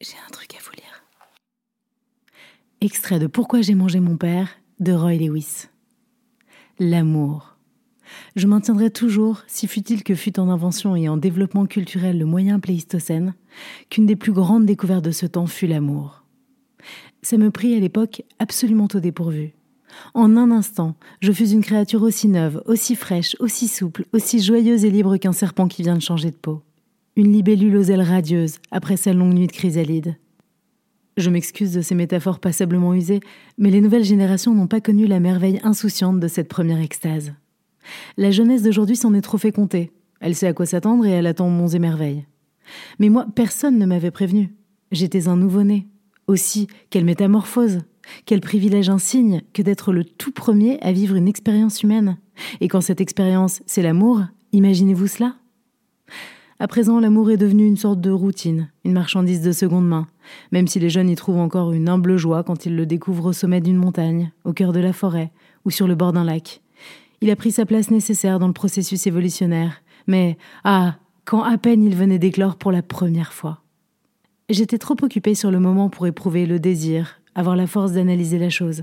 J'ai un truc à vous lire. Extrait de Pourquoi j'ai mangé mon père de Roy Lewis. L'amour. Je maintiendrai toujours, si fut-il que fut en invention et en développement culturel le moyen pléistocène, qu'une des plus grandes découvertes de ce temps fut l'amour. Ça me prit à l'époque absolument au dépourvu. En un instant, je fus une créature aussi neuve, aussi fraîche, aussi souple, aussi joyeuse et libre qu'un serpent qui vient de changer de peau une libellule aux ailes radieuses après sa longue nuit de chrysalide. Je m'excuse de ces métaphores passablement usées, mais les nouvelles générations n'ont pas connu la merveille insouciante de cette première extase. La jeunesse d'aujourd'hui s'en est trop compter. Elle sait à quoi s'attendre et elle attend monts et merveilles. Mais moi, personne ne m'avait prévenu. J'étais un nouveau-né. Aussi, quelle métamorphose Quel privilège insigne que d'être le tout premier à vivre une expérience humaine. Et quand cette expérience, c'est l'amour, imaginez-vous cela? À présent, l'amour est devenu une sorte de routine, une marchandise de seconde main, même si les jeunes y trouvent encore une humble joie quand ils le découvrent au sommet d'une montagne, au cœur de la forêt ou sur le bord d'un lac. Il a pris sa place nécessaire dans le processus évolutionnaire, mais ah, quand à peine il venait d'éclore pour la première fois. J'étais trop occupée sur le moment pour éprouver le désir, avoir la force d'analyser la chose.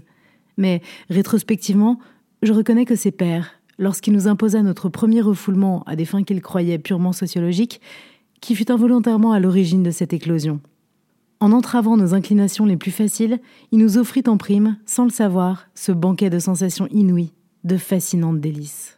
Mais rétrospectivement, je reconnais que ses pères, lorsqu'il nous imposa notre premier refoulement à des fins qu'il croyait purement sociologiques, qui fut involontairement à l'origine de cette éclosion. En entravant nos inclinations les plus faciles, il nous offrit en prime, sans le savoir, ce banquet de sensations inouïes, de fascinantes délices.